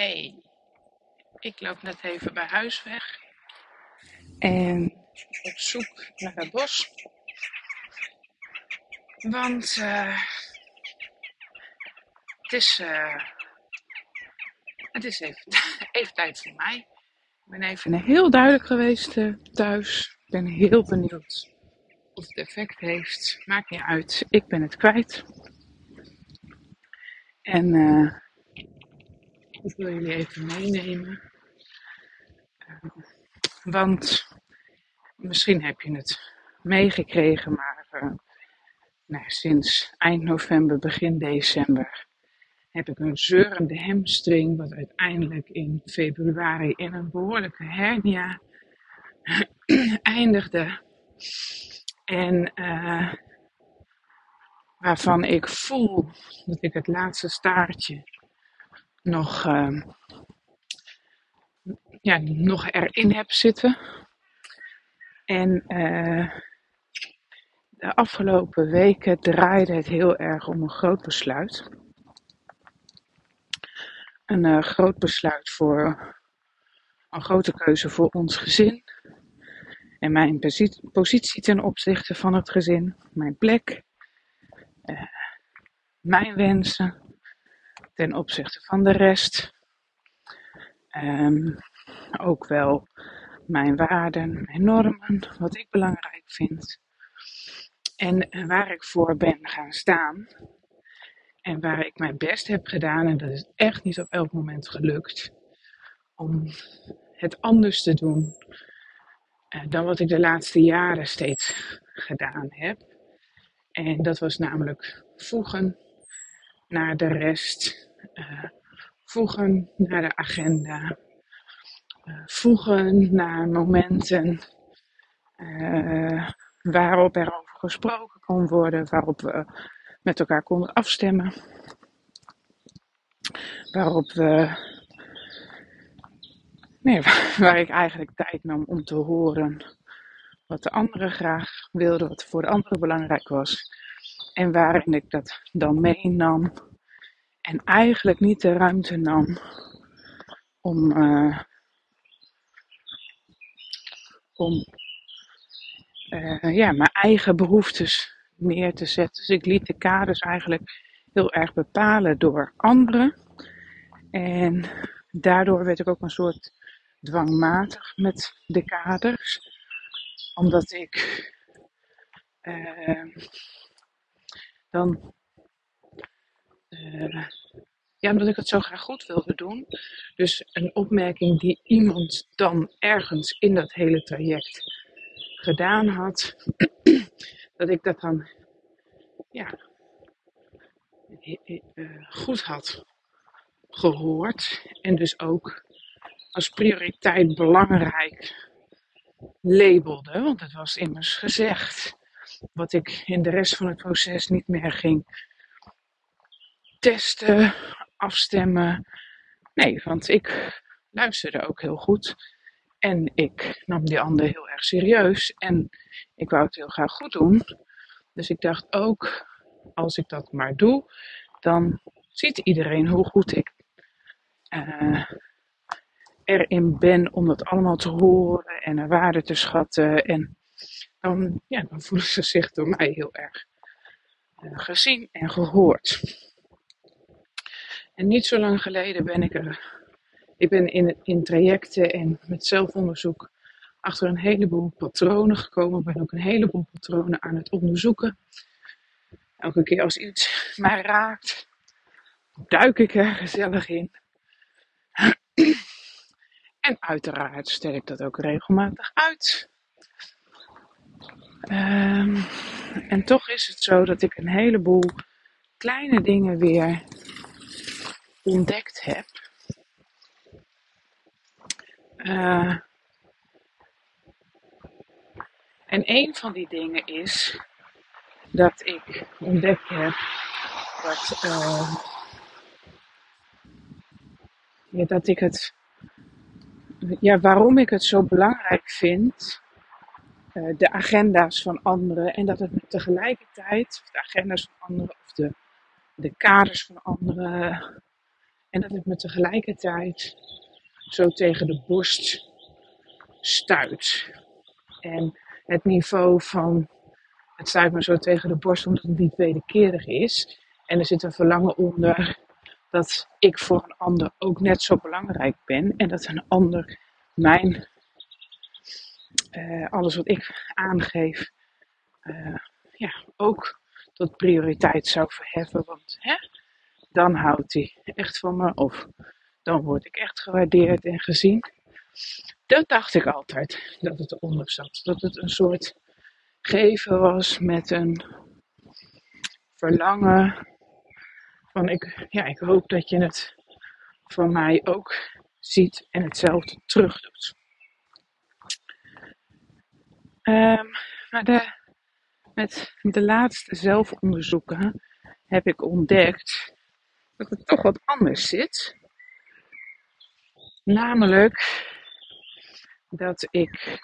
Hey, ik loop net even bij huis weg en op zoek naar het bos. Want uh, het, is, uh, het is even, even tijd voor mij. Ik ben even heel duidelijk geweest uh, thuis. Ik ben heel benieuwd of het effect heeft. Maakt niet uit, ik ben het kwijt. En ik wil jullie even meenemen. Uh, want misschien heb je het meegekregen, maar uh, nou, sinds eind november, begin december heb ik een zeurende hamstring, wat uiteindelijk in februari in een behoorlijke hernia eindigde. En uh, waarvan ik voel dat ik het laatste staartje nog, uh, ja, nog erin heb zitten. En uh, de afgelopen weken draaide het heel erg om een groot besluit. Een uh, groot besluit voor een grote keuze voor ons gezin. En mijn positie ten opzichte van het gezin, mijn plek, mijn wensen, ten opzichte van de rest. Um, ook wel mijn waarden, mijn normen, wat ik belangrijk vind. En waar ik voor ben gaan staan. En waar ik mijn best heb gedaan, en dat is echt niet op elk moment gelukt, om het anders te doen uh, dan wat ik de laatste jaren steeds gedaan heb. En dat was namelijk voegen naar de rest voegen naar de agenda, uh, voegen naar momenten uh, waarop er over gesproken kon worden, waarop we met elkaar konden afstemmen, waarop we, nee, waar ik eigenlijk tijd nam om te horen wat de anderen graag wilden, wat voor de anderen belangrijk was. En waarin ik dat dan meenam en eigenlijk niet de ruimte nam om, uh, om uh, ja, mijn eigen behoeftes neer te zetten. Dus ik liet de kaders eigenlijk heel erg bepalen door anderen. En daardoor werd ik ook een soort dwangmatig met de kaders. Omdat ik uh, dan ja, omdat ik het zo graag goed wilde doen. Dus een opmerking die iemand dan ergens in dat hele traject gedaan had, dat ik dat dan ja, uh, goed had gehoord. En dus ook als prioriteit belangrijk labelde. Want het was immers gezegd. Wat ik in de rest van het proces niet meer ging testen, afstemmen. Nee, want ik luisterde ook heel goed. En ik nam die ander heel erg serieus. En ik wou het heel graag goed doen. Dus ik dacht ook, als ik dat maar doe, dan ziet iedereen hoe goed ik uh, erin ben om dat allemaal te horen en naar waarde te schatten. En dan, ja, dan voelen ze zich door mij heel erg uh, gezien en gehoord. En niet zo lang geleden ben ik er. Ik ben in, in trajecten en met zelfonderzoek achter een heleboel patronen gekomen. Ik ben ook een heleboel patronen aan het onderzoeken. Elke keer als iets mij raakt, duik ik er gezellig in. En uiteraard stel ik dat ook regelmatig uit. Um, en toch is het zo dat ik een heleboel kleine dingen weer ontdekt heb. Uh, en een van die dingen is dat ik ontdekt heb dat, ja, dat ik het, ja, waarom ik het zo belangrijk vind, uh, de agenda's van anderen en dat het tegelijkertijd, de agenda's van anderen of de, de kaders van anderen, En dat het me tegelijkertijd zo tegen de borst stuit. En het niveau van het stuit me zo tegen de borst omdat het niet wederkerig is. En er zit een verlangen onder dat ik voor een ander ook net zo belangrijk ben. En dat een ander mijn, uh, alles wat ik aangeef, uh, ja, ook tot prioriteit zou verheffen. Want hè, dan houdt hij echt van me of dan word ik echt gewaardeerd en gezien. Dat dacht ik altijd dat het eronder zat. Dat het een soort geven was met een verlangen van ik, ja, ik hoop dat je het van mij ook ziet en hetzelfde terug doet. Um, maar de, met de laatste zelfonderzoeken heb ik ontdekt dat het toch wat anders zit. Namelijk dat ik,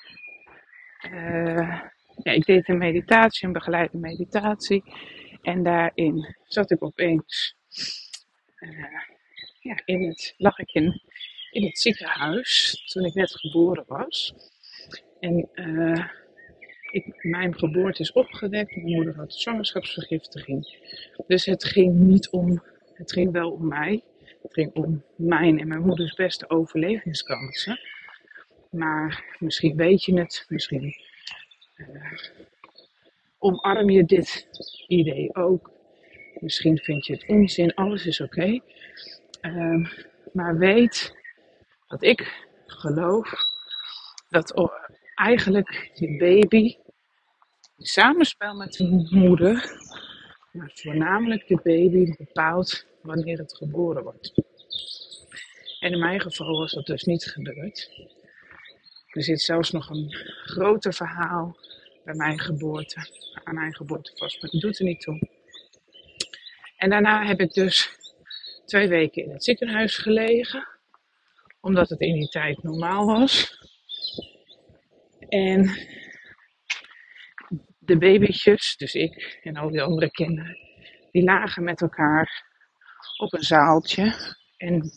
uh, ja, ik deed een meditatie, een begeleide meditatie. En daarin zat ik opeens, uh, ja, in het, lag ik in, in het ziekenhuis toen ik net geboren was. En uh, ik, mijn geboorte is opgewekt, mijn moeder had zwangerschapsvergiftiging. Dus het ging niet om, het ging wel om mij. Het ging om mijn en mijn moeders beste overlevingskansen. Maar misschien weet je het, misschien uh, omarm je dit idee ook. Misschien vind je het onzin, alles is oké. Uh, maar weet dat ik geloof dat eigenlijk je baby in samenspel met de moeder, maar voornamelijk de baby bepaalt wanneer het geboren wordt. En in mijn geval was dat dus niet gebeurd. Er zit zelfs nog een groter verhaal bij mijn geboorte, aan mijn geboorte vast, maar dat doet er niet toe. En daarna heb ik dus twee weken in het ziekenhuis gelegen, omdat het in die tijd normaal was. En de babytjes, dus ik en al die andere kinderen, die lagen met elkaar op een zaaltje. En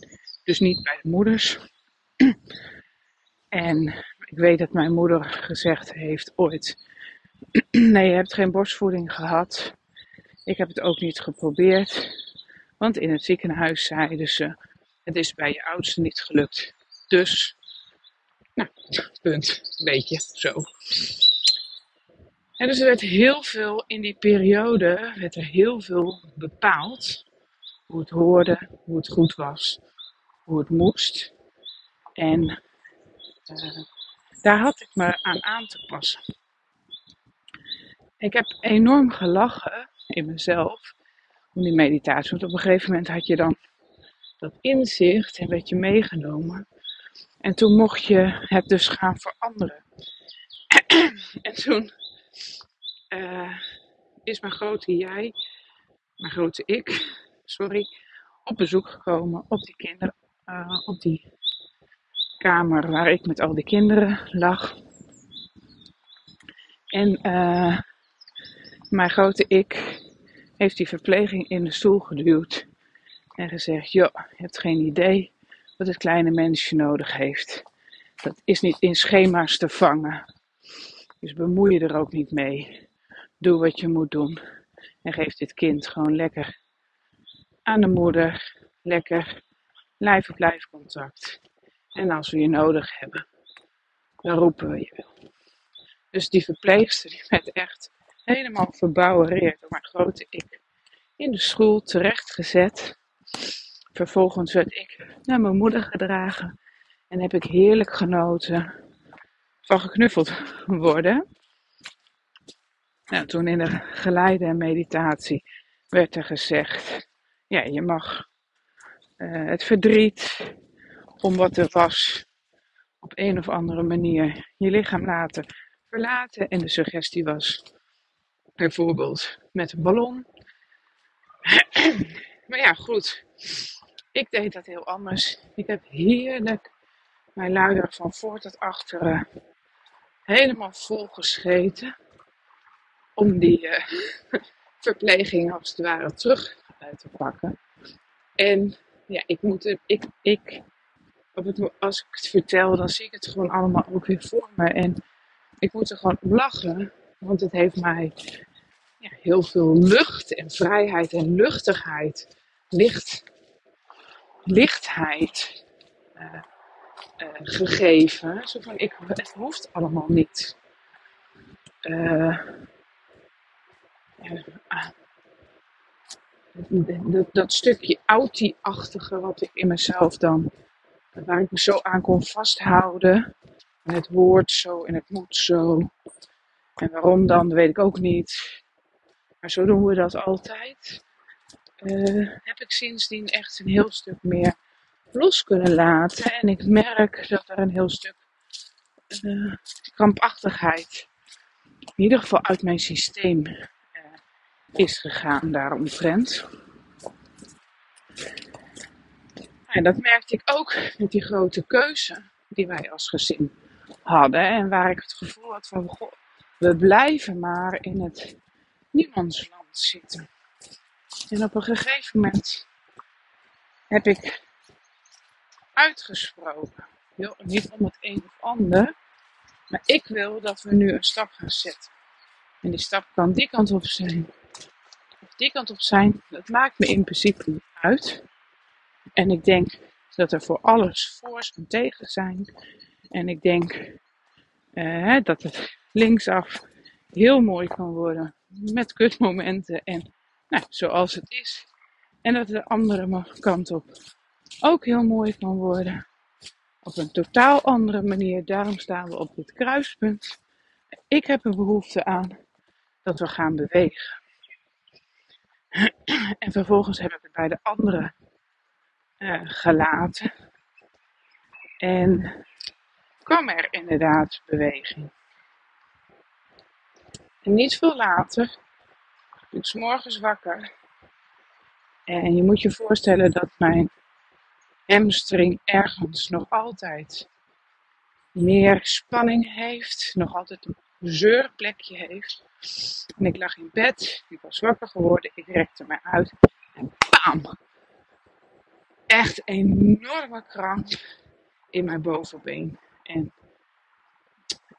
dus niet bij de moeders. En ik weet dat mijn moeder gezegd heeft ooit: Nee, je hebt geen borstvoeding gehad. Ik heb het ook niet geprobeerd. Want in het ziekenhuis zeiden ze: Het is bij je oudste niet gelukt. Dus, nou, punt. Beetje zo. En dus er werd heel veel in die periode, werd er heel veel bepaald. Hoe het hoorde, hoe het goed was, hoe het moest. En uh, daar had ik me aan aan te passen. Ik heb enorm gelachen in mezelf om die meditatie. Want op een gegeven moment had je dan dat inzicht en werd je meegenomen. En toen mocht je het dus gaan veranderen. en toen uh, is mijn grote jij, mijn grote ik, sorry, op bezoek gekomen op die kinderen, uh, op die kamer waar ik met al die kinderen lag. En uh, mijn grote ik heeft die verpleging in de stoel geduwd en gezegd: Joh, je hebt geen idee wat het kleine mensje nodig heeft. Dat is niet in schema's te vangen. Dus bemoei je er ook niet mee. Doe wat je moet doen. En geef dit kind gewoon lekker aan de moeder. Lekker lijf op contact. En als we je nodig hebben, dan roepen we je wel. Dus die verpleegster die werd echt helemaal verbouwereerd door mijn grote ik. In de school terechtgezet. Vervolgens werd ik naar mijn moeder gedragen. En heb ik heerlijk genoten van geknuffeld worden. Nou, toen in de geleide meditatie werd er gezegd: ja, je mag uh, het verdriet om wat er was op een of andere manier je lichaam laten verlaten. En de suggestie was bijvoorbeeld met een ballon. maar ja, goed. Ik deed dat heel anders. Ik heb heerlijk mijn luier van voor tot achteren helemaal vol gescheten om die uh, verpleging als het ware terug te pakken. En ja, ik moet ik, ik, als ik het vertel, dan zie ik het gewoon allemaal ook weer voor me. En ik moet er gewoon lachen, want het heeft mij ja, heel veel lucht en vrijheid en luchtigheid, licht, lichtheid uh, uh, gegeven. Zo van, ik, het hoeft allemaal niet. Dat, dat stukje Audi-achtige wat ik in mezelf dan, waar ik me zo aan kon vasthouden. En het hoort zo en het moet zo. En waarom dan, weet ik ook niet. Maar zo doen we dat altijd. Heb ik sindsdien echt een heel stuk meer los kunnen laten. En ik merk dat er een heel stuk uh, krampachtigheid, in ieder geval uit mijn systeem, is gegaan daaromtrent. En dat merkte ik ook met die grote keuze die wij als gezin hadden. En waar ik het gevoel had van, we blijven maar in het niemandsland zitten. En op een gegeven moment heb ik uitgesproken, niet om het een of ander, maar ik wil dat we nu een stap gaan zetten. En die stap kan die kant op zijn die kant op zijn, dat maakt me in principe niet uit. En ik denk dat er voor alles voor's en tegen zijn. En ik denk uh, dat het linksaf heel mooi kan worden met kutmomenten en nou, zoals het is. En dat de andere kant op ook heel mooi kan worden. Op een totaal andere manier. Daarom staan we op dit kruispunt. Ik heb een behoefte aan dat we gaan bewegen. En vervolgens heb ik het bij de anderen uh, gelaten. En kwam er inderdaad beweging. En niet veel later, ik s morgens wakker. En je moet je voorstellen dat mijn hamstring ergens nog altijd meer spanning heeft, nog altijd een zeurplekje heeft. En ik lag in bed, ik was wakker geworden, ik rekte me uit en bam! Echt enorme kramp in mijn bovenbeen. En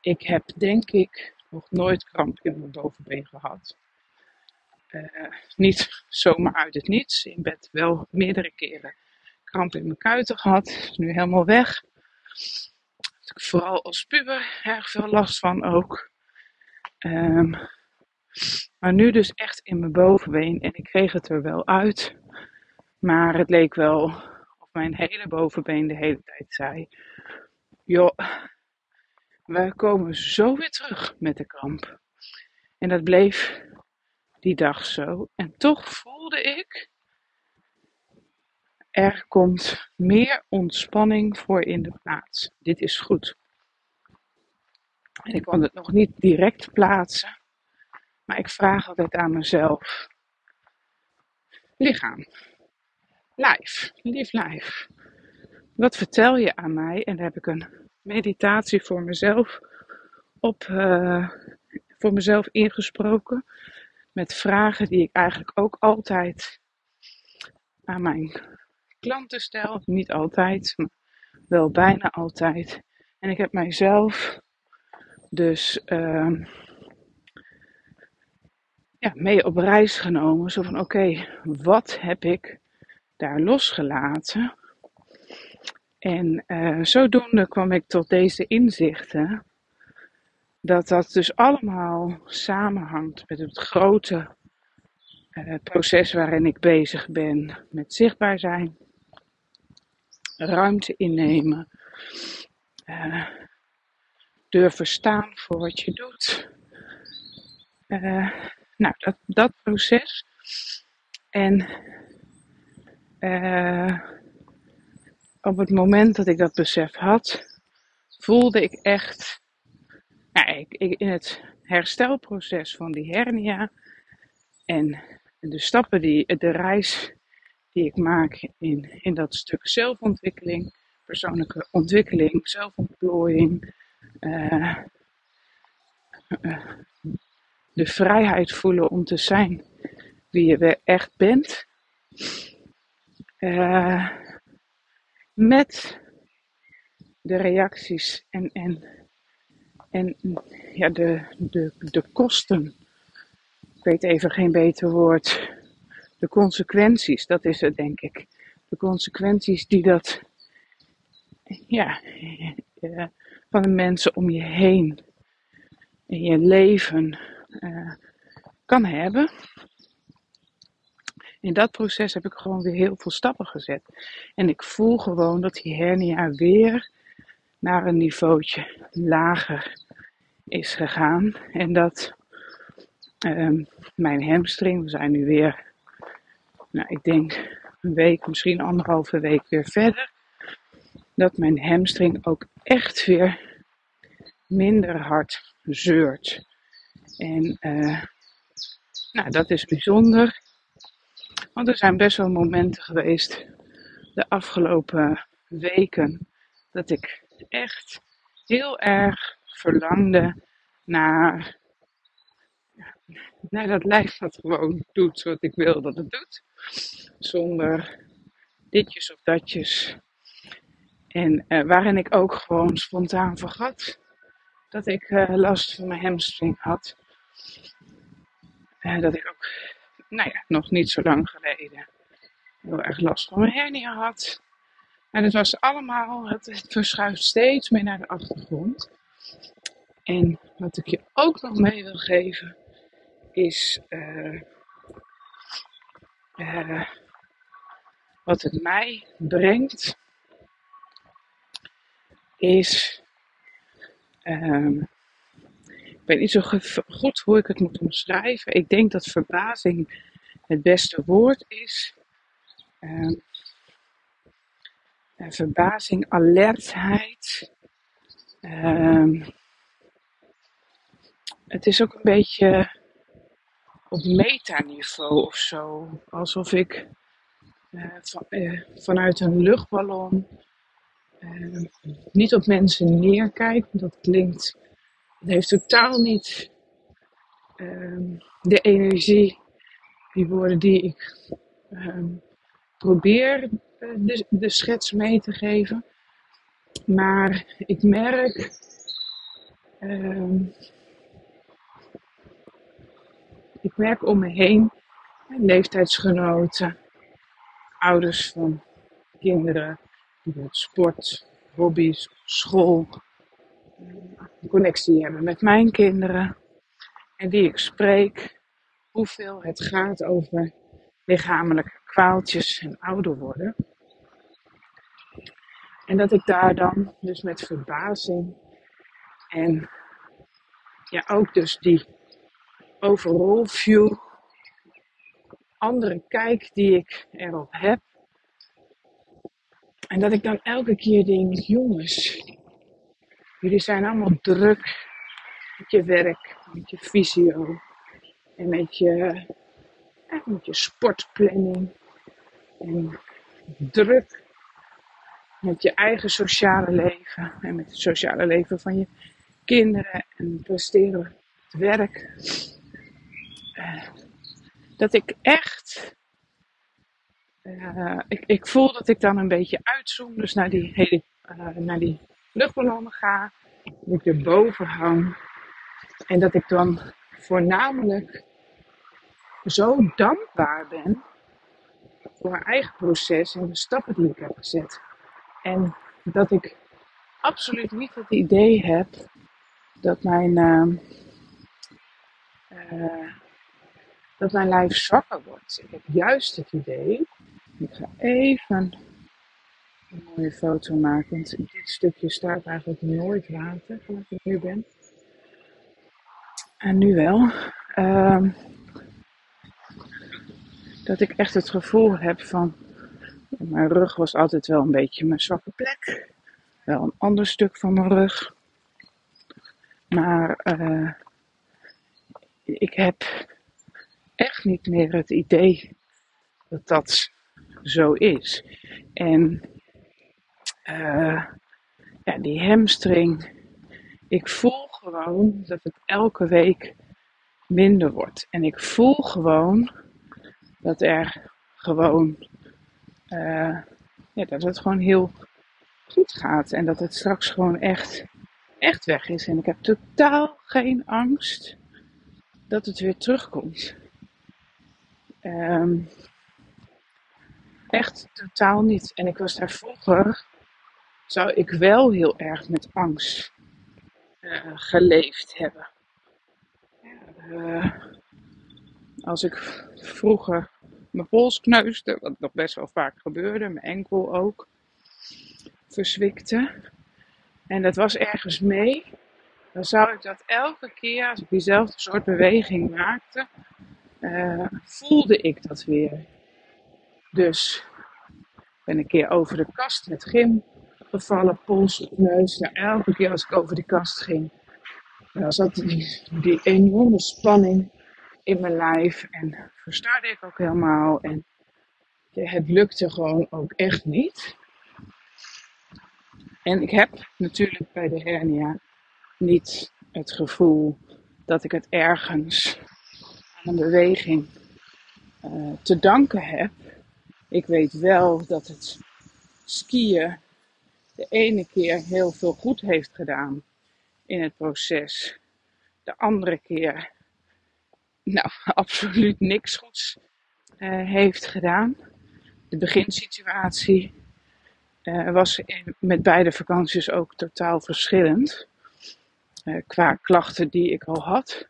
ik heb denk ik nog nooit kramp in mijn bovenbeen gehad. Uh, niet zomaar uit het niets. In bed wel meerdere keren kramp in mijn kuiten gehad. Is nu helemaal weg. ik vooral als puber erg veel last van ook. Um, maar nu dus echt in mijn bovenbeen en ik kreeg het er wel uit. Maar het leek wel of mijn hele bovenbeen de hele tijd zei: Joh, we komen zo weer terug met de kramp. En dat bleef die dag zo. En toch voelde ik: er komt meer ontspanning voor in de plaats. Dit is goed. En ik kon het nog niet direct plaatsen. Maar ik vraag altijd aan mezelf. Lichaam. Lijf. Lief lijf. Wat vertel je aan mij? En daar heb ik een meditatie voor mezelf op, uh, voor mezelf ingesproken. Met vragen die ik eigenlijk ook altijd aan mijn klanten stel. Niet altijd, maar wel bijna altijd. En ik heb mijzelf dus uh, ja, mee op reis genomen. Zo van oké, wat heb ik daar losgelaten? En uh, zodoende kwam ik tot deze inzichten. Dat dat dus allemaal samenhangt met het grote uh, proces waarin ik bezig ben. Met zichtbaar zijn, ruimte innemen, uh, durven staan voor wat je doet. Uh, nou, dat, dat proces. En uh, op het moment dat ik dat besef had, voelde ik echt, nou, ik, in het herstelproces van die hernia en de stappen, die, de reis die ik maak in, in dat stuk zelfontwikkeling, persoonlijke ontwikkeling, zelfontplooiing, uh, uh, de vrijheid voelen om te zijn wie je echt bent. Uh, met de reacties en, en, en ja, de, de, de kosten. Ik weet even geen beter woord. De consequenties, dat is het denk ik. De consequenties die dat ja, eh, van de mensen om je heen in je leven uh, kan hebben. In dat proces heb ik gewoon weer heel veel stappen gezet. En ik voel gewoon dat die hernia weer naar een niveautje lager is gegaan. En dat um, mijn hamstring, we zijn nu weer, nou ik denk een week, misschien anderhalve week weer verder. Dat mijn hamstring ook echt weer minder hard zeurt. En uh, nou, dat is bijzonder. Want er zijn best wel momenten geweest de afgelopen weken dat ik echt heel erg verlangde naar, naar dat lijf dat gewoon doet wat ik wil dat het doet. Zonder ditjes of datjes. En uh, waarin ik ook gewoon spontaan vergat dat ik uh, last van mijn hamstring had. Uh, dat ik ook, nou ja, nog niet zo lang geleden heel erg last van mijn hernia had. En het was allemaal, het, het verschuift steeds meer naar de achtergrond. En wat ik je ook nog mee wil geven, is uh, uh, wat het mij brengt, is. Um, ik weet niet zo goed hoe ik het moet omschrijven. Ik denk dat verbazing het beste woord is. Um, verbazing, alertheid. Um, het is ook een beetje op metaniveau of zo. Alsof ik van, uh, vanuit een luchtballon uh, niet op mensen neerkijk. Dat klinkt, het heeft totaal niet ehm, de energie, die woorden die ik ehm, probeer de, de schets mee te geven. Maar ik merk um, ik merk om me heen leeftijdsgenoten, ouders van kinderen, die sport, hobby's, school, een connectie hebben met mijn kinderen en die ik spreek, hoeveel het gaat over lichamelijke kwaaltjes en ouder worden. En dat ik daar dan dus met verbazing en ja, ook dus die overall view, andere kijk die ik erop heb. En dat ik dan elke keer denk, jongens, jullie zijn allemaal druk met je werk, met je visio en met je, met je sportplanning. En druk met je eigen sociale leven en met het sociale leven van je kinderen en presteren het werk. Eh, dat ik echt. Uh, ik, ik voel dat ik dan een beetje uitzoom, dus naar die, hele, uh, naar die luchtballonnen ga. Dat ik erboven hang. En dat ik dan voornamelijk zo dankbaar ben voor mijn eigen proces en de stappen die ik heb gezet. En dat ik absoluut niet het idee heb dat mijn. Uh, dat mijn lijf zwakker wordt. Ik heb juist het idee, ik ga even een mooie foto maken, want dit stukje staat eigenlijk nooit water, ik nu ben. En nu wel. Um, dat ik echt het gevoel heb van, mijn rug was altijd wel een beetje mijn zwakke plek. Wel een ander stuk van mijn rug. Maar uh, ik heb echt niet meer het idee dat dat zo is. En uh, ja, die hamstring, ik voel gewoon dat het elke week minder wordt. En ik voel gewoon dat er gewoon, uh, ja, dat het gewoon heel goed gaat en dat het straks gewoon echt, echt weg is. En ik heb totaal geen angst dat het weer terugkomt. Um, echt totaal niet. En ik was daar vroeger, zou ik wel heel erg met angst uh, geleefd hebben. Uh, als ik vroeger mijn pols kneusde, wat nog best wel vaak gebeurde, mijn enkel ook, verzwikte. En dat was ergens mee. Dan zou ik dat elke keer, als ik diezelfde soort beweging maakte, uh, voelde ik dat weer. Dus ben een keer over de kast met gym gevallen, pols op neus. Nou, elke keer als ik over die kast ging, dan zat die, die enorme spanning in mijn lijf. En verstarde ik ook helemaal. En het lukte gewoon ook echt niet. En ik heb natuurlijk bij de hernia niet het gevoel dat ik het ergens aan beweging uh, te danken heb. Ik weet wel dat het skiën de ene keer heel veel goed heeft gedaan in het proces. De andere keer, nou, absoluut niks goeds uh, heeft gedaan. De beginsituatie uh, was met beide vakanties ook totaal verschillend. Qua klachten die ik al had.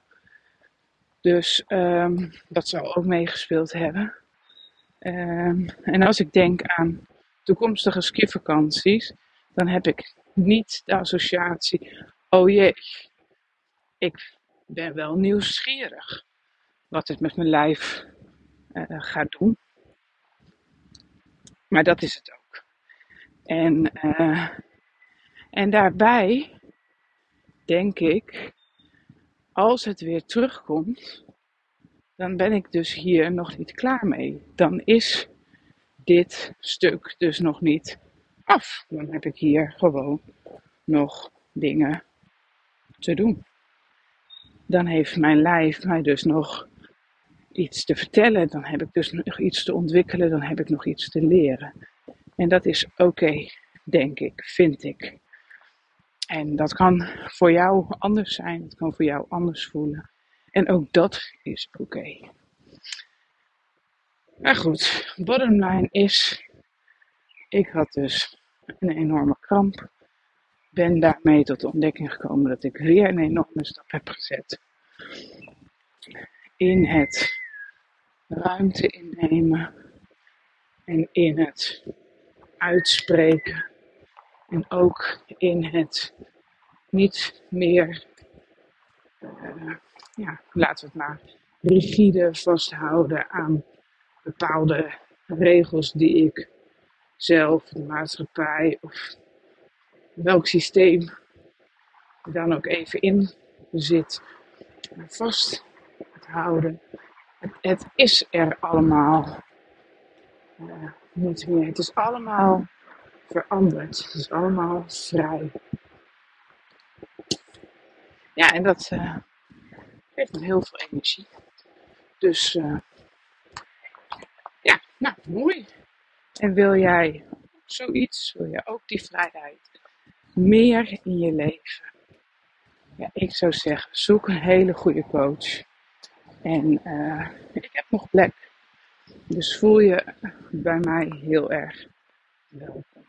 Dus um, dat zou ook meegespeeld hebben. Um, en als ik denk aan toekomstige skivakanties, dan heb ik niet de associatie, oh jee, ik ben wel nieuwsgierig wat het met mijn lijf uh, gaat doen. Maar dat is het ook. En, uh, en daarbij denk ik, als het weer terugkomt, dan ben ik dus hier nog niet klaar mee. Dan is dit stuk dus nog niet af. Dan heb ik hier gewoon nog dingen te doen. Dan heeft mijn lijf mij dus nog iets te vertellen. Dan heb ik dus nog iets te ontwikkelen. Dan heb ik nog iets te leren. En dat is oké, denk ik, vind ik. En dat kan voor jou anders zijn. Het kan voor jou anders voelen. En ook dat is oké. Maar goed, bottom line is, ik had dus een enorme kramp. Ben daarmee tot de ontdekking gekomen dat ik weer een enorme stap heb gezet. In het ruimte innemen en in het uitspreken. En ook in het niet meer uh, ja, laten we het maar rigide vasthouden aan bepaalde regels die ik zelf, de maatschappij of welk systeem dan ook even in zit, vast houden. Het, is er allemaal uh, niet meer. Het is allemaal veranderd. Het is allemaal vrij. Ja, en dat, uh, geeft me heel veel energie. Dus uh, ja, nou mooi. En wil jij zoiets, wil jij ook die vrijheid meer in je leven? Ja, ik zou zeggen, zoek een hele goede coach. En uh, ik heb nog plek. Dus voel je bij mij heel erg welkom.